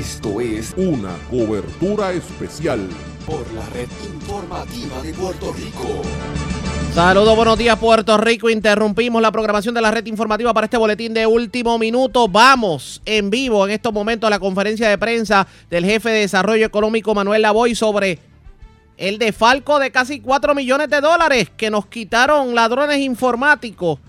Esto es una cobertura especial por la red informativa de Puerto Rico. Saludos, buenos días Puerto Rico. Interrumpimos la programación de la red informativa para este boletín de último minuto. Vamos en vivo en estos momentos a la conferencia de prensa del jefe de desarrollo económico Manuel Lavoy sobre el defalco de casi 4 millones de dólares que nos quitaron ladrones informáticos.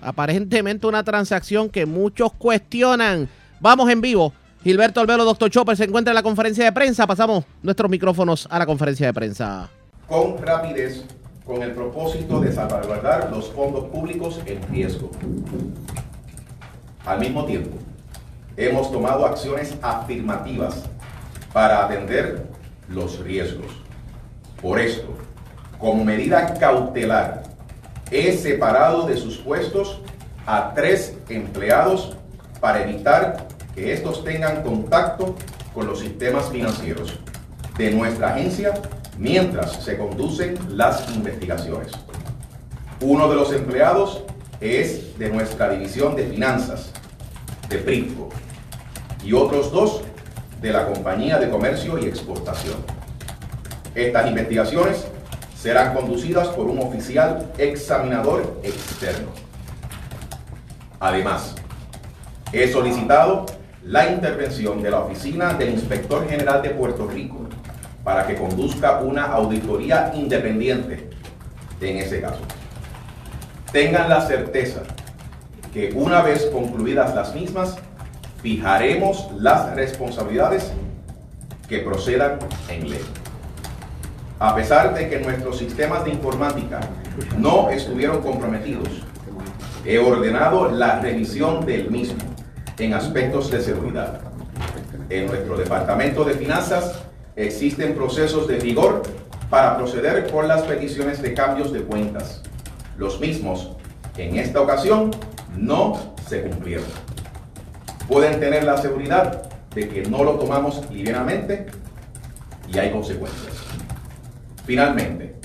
Aparentemente una transacción que muchos cuestionan. Vamos en vivo. Gilberto Albero, doctor Chopper, se encuentra en la conferencia de prensa. Pasamos nuestros micrófonos a la conferencia de prensa. Con rapidez, con el propósito de salvaguardar los fondos públicos en riesgo. Al mismo tiempo, hemos tomado acciones afirmativas para atender los riesgos. Por esto, como medida cautelar, he separado de sus puestos a tres empleados para evitar que estos tengan contacto con los sistemas financieros de nuestra agencia mientras se conducen las investigaciones. Uno de los empleados es de nuestra división de finanzas, de PRIFCO, y otros dos de la Compañía de Comercio y Exportación. Estas investigaciones serán conducidas por un oficial examinador externo. Además, he solicitado la intervención de la Oficina del Inspector General de Puerto Rico para que conduzca una auditoría independiente en ese caso. Tengan la certeza que una vez concluidas las mismas, fijaremos las responsabilidades que procedan en ley. A pesar de que nuestros sistemas de informática no estuvieron comprometidos, he ordenado la revisión del mismo en aspectos de seguridad. En nuestro Departamento de Finanzas existen procesos de rigor para proceder con las peticiones de cambios de cuentas. Los mismos, en esta ocasión, no se cumplieron. Pueden tener la seguridad de que no lo tomamos livianamente y hay consecuencias. Finalmente,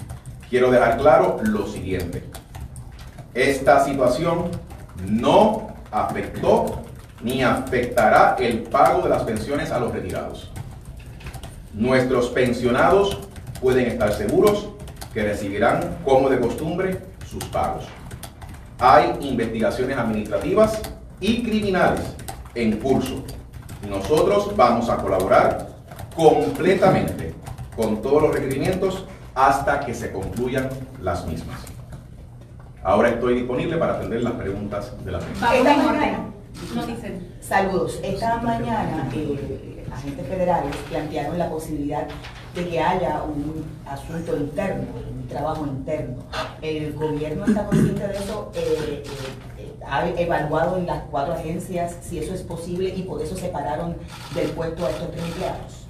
quiero dejar claro lo siguiente. Esta situación no afectó ni afectará el pago de las pensiones a los retirados. Nuestros pensionados pueden estar seguros que recibirán, como de costumbre, sus pagos. Hay investigaciones administrativas y criminales en curso. Nosotros vamos a colaborar completamente con todos los requerimientos hasta que se concluyan las mismas. Ahora estoy disponible para atender las preguntas de la. No dicen. saludos. Esta mañana, eh, agentes federales plantearon la posibilidad de que haya un asunto interno, un trabajo interno. ¿El gobierno está consciente de eso? Eh, eh, ¿Ha evaluado en las cuatro agencias si eso es posible y por eso separaron del puesto a estos tres empleados?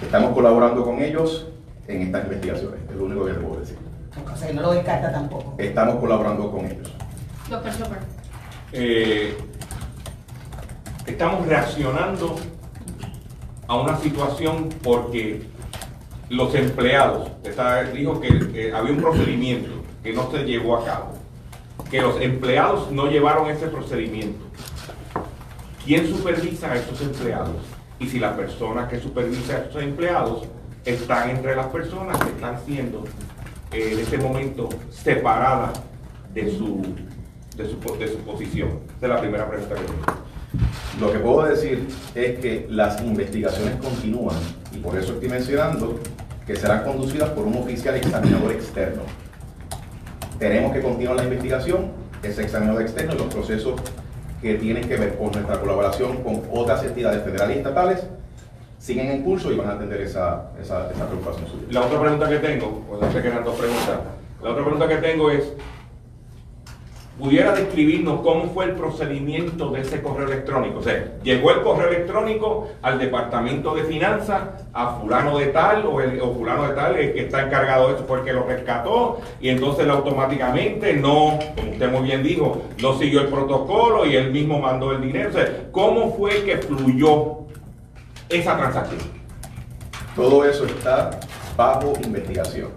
Estamos colaborando con ellos en estas investigaciones, es lo único que les puedo decir. O sea, que no lo descarta tampoco. Estamos colaborando con ellos. Doctor Chopper. eh, estamos reaccionando a una situación porque los empleados, dijo que, había un procedimiento que no se llevó a cabo, que los empleados no llevaron ese procedimiento. ¿Quién supervisa a esos empleados? Y si la persona que supervisa a esos empleados están entre las personas que están siendo eh, en este momento separadas de su, de su, de su posición. Es la primera pregunta que tengo. Lo que puedo decir es que las investigaciones continúan y por eso estoy mencionando que serán conducidas por un oficial examinador externo. Tenemos que continuar la investigación, ese examinador externo y los procesos que tienen que ver con nuestra colaboración con otras entidades federales y estatales siguen en curso y van a atender esa, esa, esa preocupación suya. La otra pregunta que tengo, que eran dos preguntas. La otra pregunta que tengo es, ¿pudiera describirnos cómo fue el procedimiento de ese correo electrónico? O sea, llegó el correo electrónico al departamento de finanzas, a fulano de tal, o, el, o fulano de tal, el que está encargado de eso fue el que lo rescató, y entonces automáticamente no, como usted muy bien dijo, no siguió el protocolo y él mismo mandó el dinero. O ¿cómo fue que fluyó esa transacción? Todo eso está bajo investigación.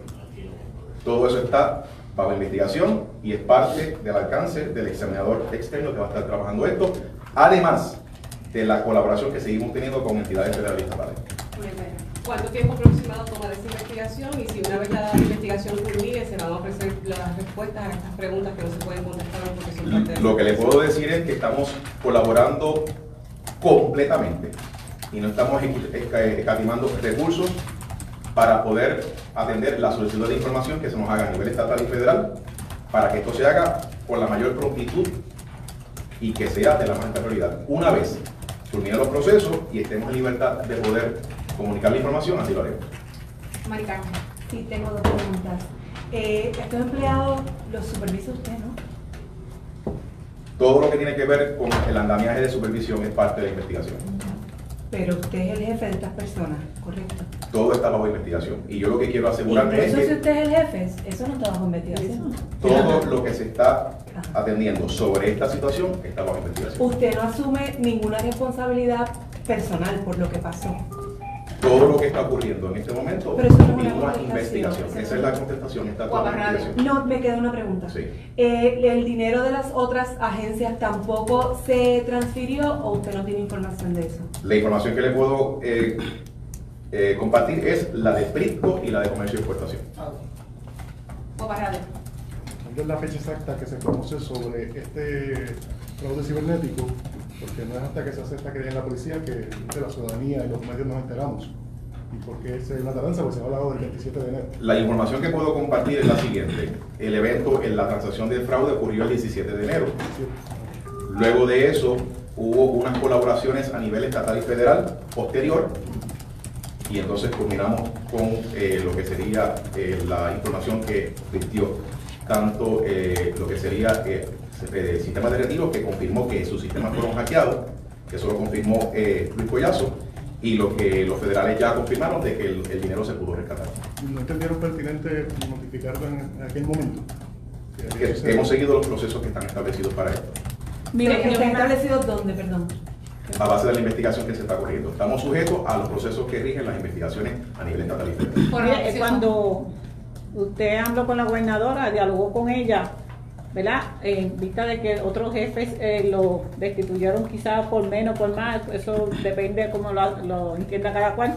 Todo eso está bajo investigación y es parte del alcance del examinador externo que va a estar trabajando esto. Además, de la colaboración que seguimos teniendo con entidades federales y estatales. ¿Cuánto tiempo aproximado toma de esa investigación? Y si una vez la investigación culmine, se van a ofrecer las respuestas a estas preguntas que no se pueden contestar porque son parte de Lo que le puedo decir es que estamos colaborando completamente y no estamos escatimando recursos para poder atender la solicitud de información que se nos haga a nivel estatal y federal para que esto se haga con la mayor prontitud y que sea de la más alta prioridad. Una vez culminen los procesos y estemos en libertad de poder comunicar la información, así lo haremos. Maricarmen. Sí, tengo dos preguntas. Eh, estos empleados los supervisa usted, ¿no? Todo lo que tiene que ver con el andamiaje de supervisión es parte de la investigación. Pero usted es el jefe de estas personas, ¿correcto? Todo está bajo investigación. Y yo lo que quiero asegurarme es Incluso si que usted es el jefe, eso no está bajo investigación. todo lo que se está atendiendo sobre esta situación está bajo investigación. Usted no asume ninguna responsabilidad personal por lo que pasó. Todo lo que está ocurriendo en este momento Pero eso no es una investigación. Esa es la es- contestación, está toda la. No, me queda una pregunta. Sí. Eh, ¿El dinero de las otras agencias tampoco se transfirió o usted no tiene información de eso? La información que le puedo eh, eh, compartir es la de PRITCO y la de Comercio y Exportación. Radio. ¿Cuándo es la fecha exacta que se conoce sobre este fraude cibernético? Porque no es hasta que se hace esta querella en la policía que de la ciudadanía y los medios nos enteramos. ¿Y por qué es una tardanza? Pues se ha hablado del 27 de enero. La información que puedo compartir es la siguiente. El evento en la transacción del fraude ocurrió el 17 de enero. Luego de eso hubo unas colaboraciones a nivel estatal y federal posterior y entonces culminamos con eh, lo que sería eh, la información que vistió tanto eh, lo que sería eh, el sistema de retiro que confirmó que sus sistemas fueron hackeados, que eso lo confirmó eh, Luis Collazo, y lo que los federales ya confirmaron de que el, el dinero se pudo rescatar. ¿No entendieron pertinente notificarlo en, en aquel momento? Que Que hemos seguido los procesos que están establecidos para esto, Mire, Pero- ¿está establecido dónde, perdón? a base de la investigación que se está corriendo. Estamos sujetos a los procesos que rigen las investigaciones a nivel estatal y federal. Por cuando usted habló con la gobernadora, dialogó con ella, ¿verdad? En vista de que otros jefes eh, lo destituyeron quizás por menos, por más, eso depende de cómo lo, lo entienda cada cual.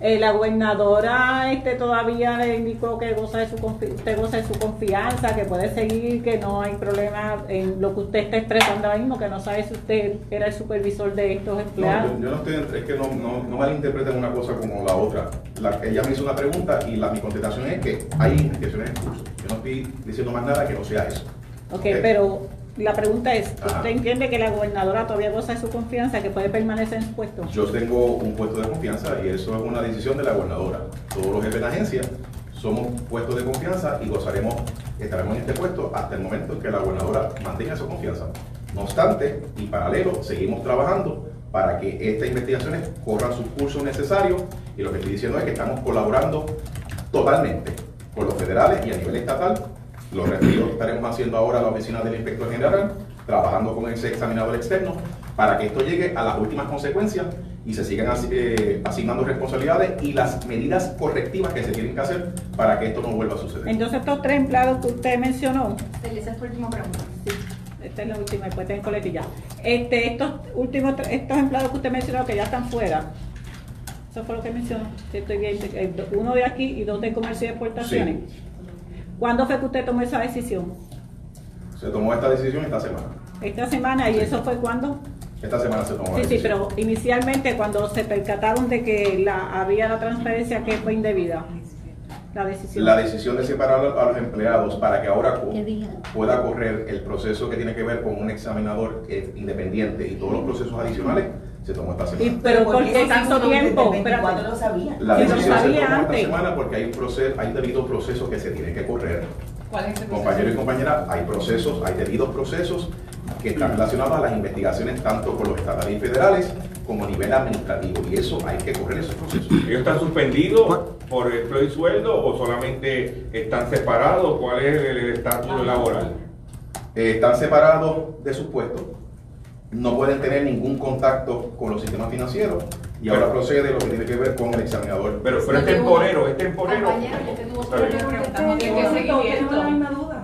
Eh, la gobernadora este todavía le indicó que goza de su confi- usted goza de su confianza, que puede seguir, que no hay problema en lo que usted está expresando ahora mismo, que no sabe si usted era el supervisor de estos No, empleados. yo, yo no estoy, es que no, no, no malinterpreten una cosa como la otra. La, ella me hizo una pregunta y la, mi contestación es que hay investigaciones en curso. Yo no estoy diciendo más nada que no sea eso. Ok, pero la pregunta es, Ajá. ¿usted entiende que la gobernadora todavía goza de su confianza, que puede permanecer en su puesto? Yo tengo un puesto de confianza y eso es una decisión de la gobernadora. Todos los jefes de agencia somos puestos de confianza y gozaremos, estaremos en este puesto hasta el momento en que la gobernadora mantenga esa confianza. No obstante, y paralelo, seguimos trabajando para que estas investigaciones corran sus cursos necesarios y lo que estoy diciendo es que estamos colaborando totalmente con los federales y a nivel estatal. Los referidos estaremos haciendo ahora a la oficina del inspector general, trabajando con ese examinador externo para que esto llegue a las últimas consecuencias y se sigan eh, asignando responsabilidades y las medidas correctivas que se tienen que hacer para que esto no vuelva a suceder. Entonces estos tres empleados que usted mencionó, Esa es tu última pregunta. sí, esta es la última, después tengo coletilla. Este, estos últimos, estos empleados que usted mencionó que ya están fuera, eso fue lo que mencionó, si estoy bien, eh, uno de aquí y dos de comercio y exportaciones. ¿Cuándo fue que usted tomó esa decisión? Se tomó esta decisión esta semana. Esta semana, ¿y Sí. eso fue cuándo? Esta semana se tomó la Sí, sí, decisión. pero inicialmente cuando se percataron de que la, había la transferencia que fue indebida, la decisión. La decisión de separar a los empleados para que ahora co- pueda correr el proceso que tiene que ver con un examinador independiente y todos los procesos adicionales se tomó esta semana. Y- pero ¿por qué tanto tiempo? 24 Espérate. lo sabían. La decisión se sabía tomó esta semana porque hay un proceso, hay debidos procesos que se tienen que correr. ¿Cuál es ese proceso? Compañeros y compañeras, hay procesos, hay debidos procesos que están relacionados a las investigaciones tanto con los estatales y federales como a nivel administrativo y eso hay que correr esos procesos. ¿Ellos están suspendidos por empleo y sueldo o solamente están separados? ¿Cuál es el estatus laboral? Eh, están separados de sus puestos, no pueden tener ningún contacto con los sistemas financieros y ahora procede lo que tiene que ver con el examinador. Pero, pero es temporero, es temporero. Compañero, yo.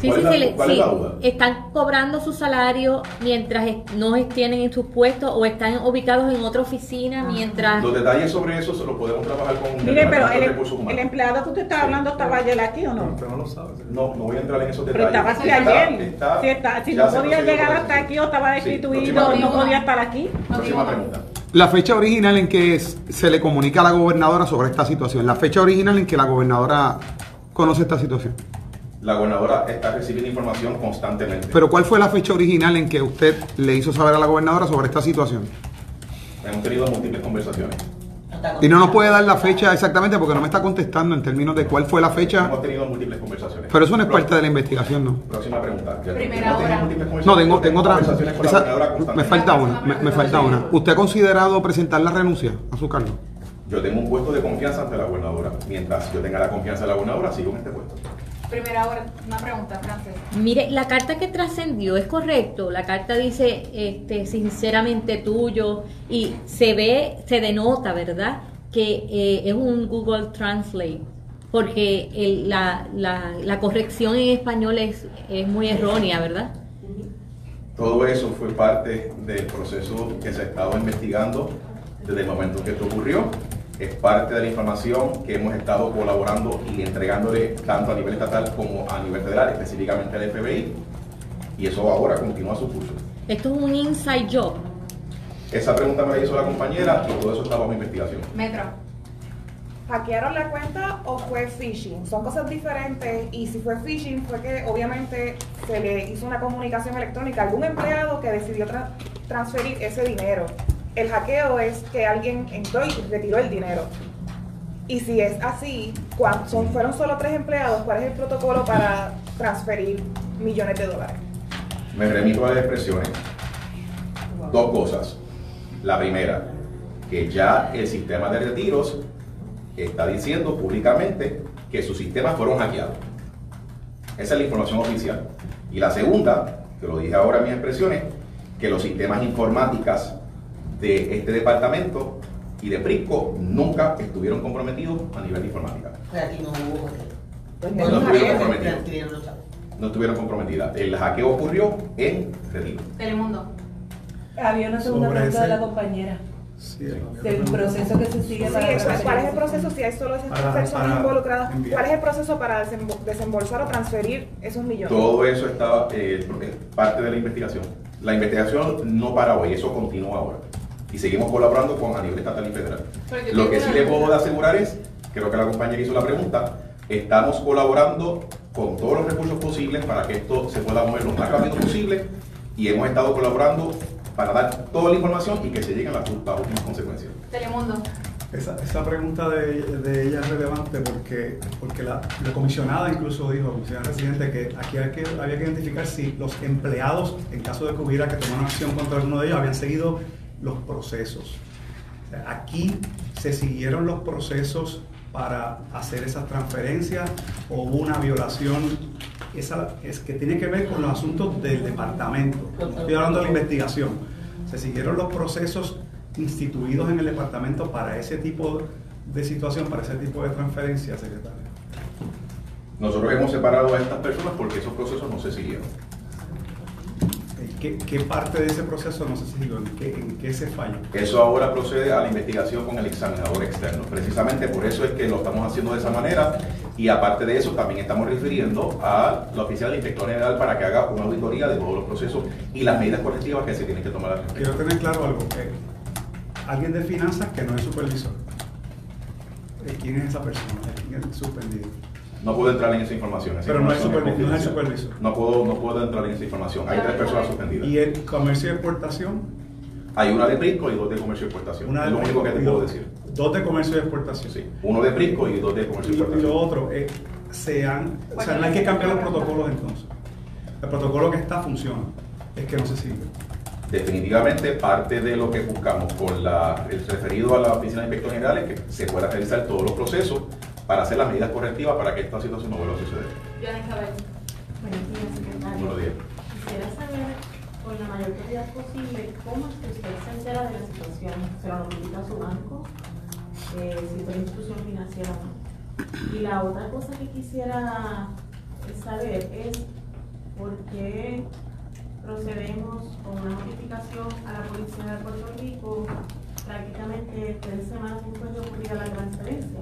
Sí, ¿Cuál sí, es sí, la- le- cuál es sí. la duda? Están cobrando su salario mientras no tienen en sus puestos o están ubicados en otra oficina mientras... Los detalles sobre eso se los podemos trabajar con el Mire, pero el, Recursos el Humanos. empleado que usted está hablando estaba ayer aquí o no? Usted no lo sabe. No, no voy a entrar en esos Pero detalles. estaba aquí ayer. está- si está- si ya no podía llegar hasta aquí o estaba destituido, no podía estar aquí. Próxima pregunta. La fecha original en que se le comunica a la gobernadora sobre esta situación. La fecha original en que la gobernadora conoce esta situación. La gobernadora está recibiendo información constantemente. Pero ¿cuál fue la fecha original en que usted le hizo saber a la gobernadora sobre esta situación? Hemos tenido múltiples conversaciones. Y no nos puede dar la fecha exactamente porque no me está contestando en términos de cuál fue la fecha. Hemos tenido múltiples conversaciones. Pero eso no es parte de la investigación, ¿no? Próxima pregunta. Primera hora. No, tengo, tengo otra. Conversaciones con la esa- gobernadora me falta una, me, me falta una. ¿Usted ha considerado presentar la renuncia a su cargo? Yo tengo un puesto de confianza ante la gobernadora. Mientras yo tenga la confianza de la gobernadora, sigo en este puesto. Primera hora, una pregunta, Frances. Mire, la carta que trascendió es correcto. La carta dice, este, sinceramente tuyo y se ve, se denota, ¿verdad? Que eh, es un Google Translate, porque el- la, la, la corrección en español es, es muy errónea, ¿verdad? Todo eso fue parte del proceso que se ha estado investigando desde el momento que esto ocurrió. Es parte de la información que hemos estado colaborando y entregándole tanto a nivel estatal como a nivel federal, específicamente al FBI. Y eso ahora continúa su curso. Esto es un inside job. Esa pregunta me la hizo la compañera y todo eso está bajo investigación. Metro. ¿Hackearon la cuenta o fue phishing? Son cosas diferentes y si fue phishing fue que obviamente se le hizo una comunicación electrónica a algún empleado que decidió tra- transferir ese dinero. El hackeo es que alguien entró y retiró el dinero. Y si es así, ¿cuán- son, fueron solo tres empleados, ¿cuál es el protocolo para transferir millones de dólares? Me remito a las expresiones. Dos cosas. La primera, que ya el sistema de retiros está diciendo públicamente que sus sistemas fueron hackeados. Esa es la información oficial. Y la segunda, que lo dije ahora en mis expresiones, que los sistemas informáticas de este departamento y de PRISCO nunca estuvieron comprometidos a nivel de informática. Pero aquí no hubo Pues No no estuvieron comprometidas. No estuvieron comprometidas. El hackeo ocurrió en retiro. Telemundo. Había una segunda Sobre pregunta de la compañera. Sí, Del proceso que se sigue Sí, para eso. ¿Cuál es el proceso si hay solo esas Para- personas para involucradas? ¿Cuál es el proceso para desembo- desembolsar o transferir esos millones? Todo eso está eh, parte de la investigación. La investigación no para hoy, eso continúa ahora. Y seguimos colaborando con a nivel estatal y federal. Lo que sí le puedo asegurar es, creo que la compañera hizo la pregunta, estamos colaborando con todos los recursos posibles para que esto se pueda mover lo más rápido posible y hemos estado colaborando para dar toda la información y que se lleguen a las, las últimas consecuencias. Telemundo. Esa, esa pregunta de, de ella es relevante porque, porque la, la comisionada incluso dijo, la comisionada residente, que aquí hay que, había que identificar si los empleados, en caso de que hubiera que tomar una acción contra alguno de ellos, habían seguido los procesos. Aquí se siguieron los procesos para hacer esas transferencias o hubo una violación, esa es que tiene que ver con los asuntos del departamento. Estoy hablando de la investigación. Se siguieron los procesos instituidos en el departamento para ese tipo de situación, para ese tipo de transferencia, secretario. Nosotros hemos separado a estas personas porque esos procesos no se siguieron. ¿Qué, qué parte de ese proceso no se siguió? ¿En qué, en qué se falló? Eso ahora procede a la investigación con el examinador externo. Precisamente por eso es que lo estamos haciendo de esa manera y aparte de eso también estamos refiriendo a la oficina del inspector general para que haga una auditoría de todos los procesos y las medidas correctivas que se tienen que tomar. Quiero tener claro algo. eh, alguien de finanzas que no es supervisor. Eh, ¿Quién es esa persona? ¿Quién es el suspendido? No puedo entrar en esa información. esa Pero no es no es el confidencial. supervisor. No puedo, no puedo entrar en esa información. Hay tres personas suspendidas. ¿Y el comercio y exportación? Hay una de Prisco y dos de comercio y exportación. Una es lo único que te puedo decir. Dos de comercio y exportación. Sí. Uno de Prisco y dos de comercio y Y, y exportación. lo otro, eh, se han, o sea, no hay que cambiar los protocolos entonces. El protocolo que está funciona, es que no se sigue. Definitivamente parte de lo que buscamos con la, el referido a la oficina de inspectores generales es que se pueda realizar todos los procesos para hacer las medidas correctivas para que esta situación no vuelva a suceder. Buenos días, secretario. Buenos días. Quisiera saber, con la mayor claridad posible, cómo es que usted se entera de la situación. ¿Se lo notifica a su banco? Eh, si fue institución financiera o no. Y la otra cosa que quisiera saber es ¿por qué procedemos con una notificación a la Policía de Puerto Rico prácticamente tres semanas después de ocurrir la transferencia?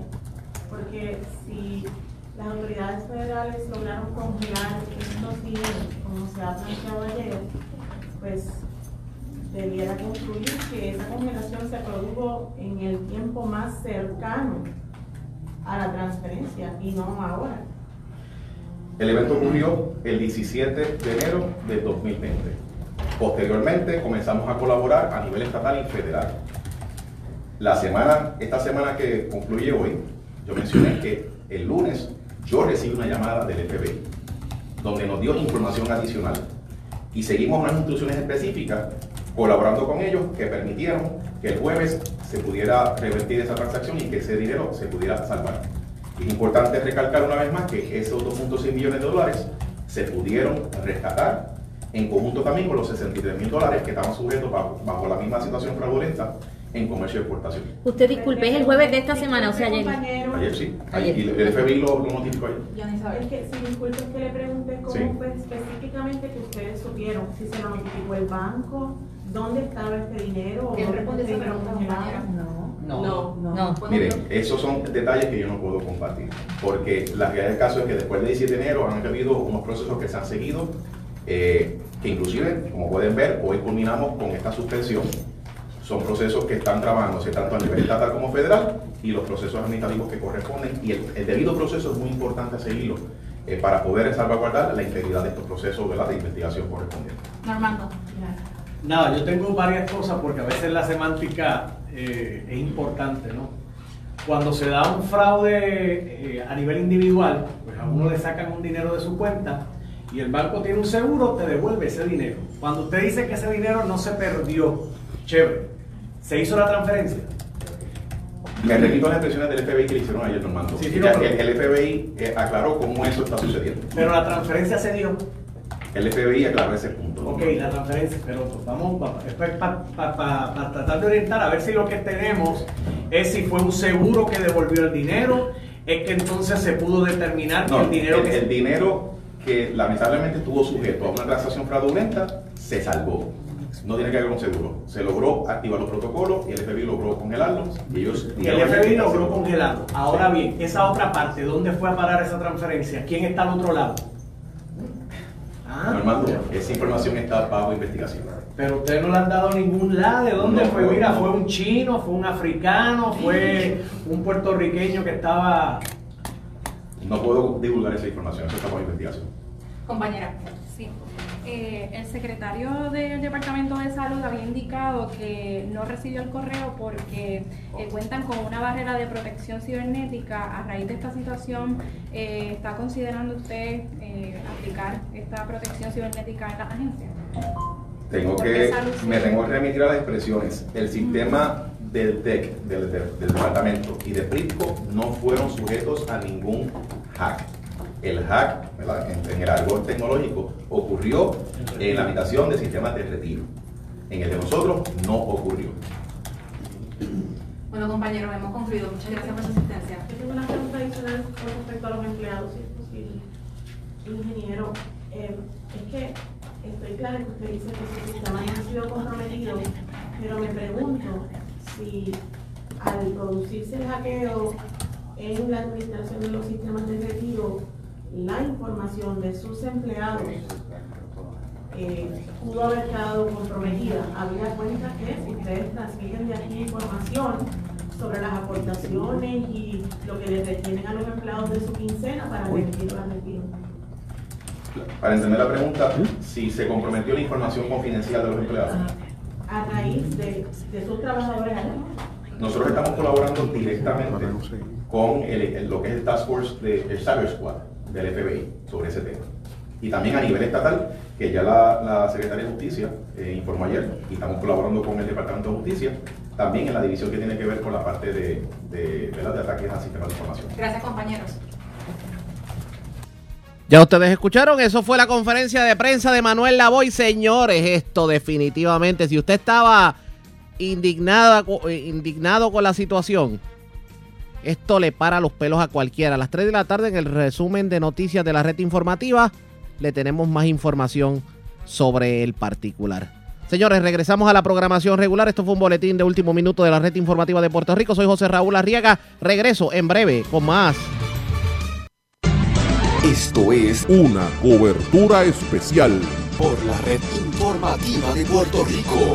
Porque si las autoridades federales lograron congelar estos dineros, como se ha planteado ayer, pues debiera concluir que esa congelación se produjo en el tiempo más cercano a la transferencia y no ahora. El evento ocurrió el 17 de enero del 2020. Posteriormente comenzamos a colaborar a nivel estatal y federal. La semana, esta semana que concluye hoy, yo mencioné que el lunes yo recibí una llamada del FBI donde nos dio información adicional y seguimos unas instrucciones específicas colaborando con ellos que permitieron que el jueves se pudiera revertir esa transacción y que ese dinero se pudiera salvar. Es importante recalcar una vez más que esos 2.6 millones de dólares se pudieron rescatar en conjunto también con los 63 mil dólares que estaban sujetos bajo, bajo la misma situación fraudulenta en comercio de exportación. Usted disculpe, es el jueves de esta semana, o sea, ayer. Ayer sí, ayer, y el FBI lo, lo notificó ayer. Es que, si disculpe que le pregunte cómo Sí. fue específicamente que ustedes supieron, si se lo notificó el banco, dónde estaba este dinero. o ¿Quién responde esa pregunta, compañera? No, No. No. Miren, esos son detalles que yo no puedo compartir, porque la realidad del caso es que después del 17 de enero han habido unos procesos que se han seguido, eh, que inclusive, como pueden ver, hoy culminamos con esta suspensión. Son procesos que están trabajándose tanto a nivel estatal como federal y los procesos administrativos que corresponden y el, el debido proceso es muy importante seguirlo eh, para poder salvaguardar la integridad de estos procesos ¿verdad? de investigación correspondientes. Normando. Nada, yo tengo varias cosas porque a veces la semántica eh, es importante, ¿no? Cuando se da un fraude eh, a nivel individual, pues a uno le sacan un dinero de su cuenta y el banco tiene un seguro, te devuelve ese dinero. Cuando usted dice que ese dinero no se perdió, chévere, ¿se hizo la transferencia? Me repito las expresiones del FBI que le hicieron ayer, Normando. Sí, sí, no, el, pero- el FBI eh, aclaró cómo eso está sucediendo. Pero la transferencia se dio. El FBI aclaró ese punto. Ok, la transferencia, pero pues vamos para tratar de orientar a ver si lo que tenemos es si fue un seguro que devolvió el dinero, es que entonces se pudo determinar que No, el dinero el, que el dinero que lamentablemente estuvo sujeto a una transacción fraudulenta se salvó. No tiene que ver con seguro. Se logró activar los protocolos y el FBI logró congelarlos. Y ellos y el FBI logró congelarlo. Ahora bien, esa otra parte, ¿dónde fue a parar esa transferencia? ¿Quién está al otro lado? Ah, Normando, esa información está bajo investigación. Pero ustedes no le han dado ningún lado. ¿De dónde No, fue? no, Mira, no. fue un chino, fue un africano, fue un puertorriqueño que estaba No puedo divulgar esa información, eso está bajo investigación. Compañera. Eh, el secretario del Departamento de Salud había indicado que no recibió el correo porque eh, cuentan con una barrera de protección cibernética. A raíz de esta situación, eh, ¿está considerando usted eh, aplicar esta protección cibernética en la agencia? Tengo que, me tengo que remitir a las expresiones. El sistema del TEC, del, del- del departamento y de PRITCO no fueron sujetos a ningún hack. El hack, ¿verdad? En, en el argot tecnológico, ocurrió en la habitación de sistemas de retiro. En el de nosotros no ocurrió. Bueno, compañeros, hemos concluido. Muchas gracias por su asistencia. Yo tengo una pregunta adicional con respecto a los empleados, si es posible. Ingeniero, eh, es que estoy clara que usted dice que su sistema no ha sido comprometido, pero me pregunto si al producirse el hackeo en la administración de los sistemas de retiro, la información de sus empleados eh, pudo haber quedado comprometida. Había cuenta que si ustedes transmiten de aquí información sobre las aportaciones y lo que les retienen a los empleados de su quincena para remitirlo al retiro. Para entender la pregunta, si se comprometió la información confidencial de los empleados. A raíz de, de sus trabajadores allá. Nosotros estamos colaborando directamente con el- el- lo que es el Task Force de el Cyber Squad del FBI sobre ese tema. Y también a nivel estatal, que ya la, la Secretaría de Justicia eh, informó ayer, y estamos colaborando con el Departamento de Justicia, también en la división que tiene que ver con la parte de, de, de ataques al sistema de información. Gracias, compañeros. Ya ustedes escucharon, eso fue la conferencia de prensa de Manuel Lavoy. Señores, esto definitivamente, si usted estaba indignada, eh, indignado con la situación, esto le para los pelos a cualquiera. A las 3 de la tarde en el resumen de noticias de la red informativa, le tenemos más información sobre el particular. Señores, regresamos a la programación regular. Esto fue un boletín de último minuto de la red informativa de Puerto Rico. Soy José Raúl Arriaga. Regreso en breve con más. Esto es Una cobertura especial por la red informativa de Puerto Rico.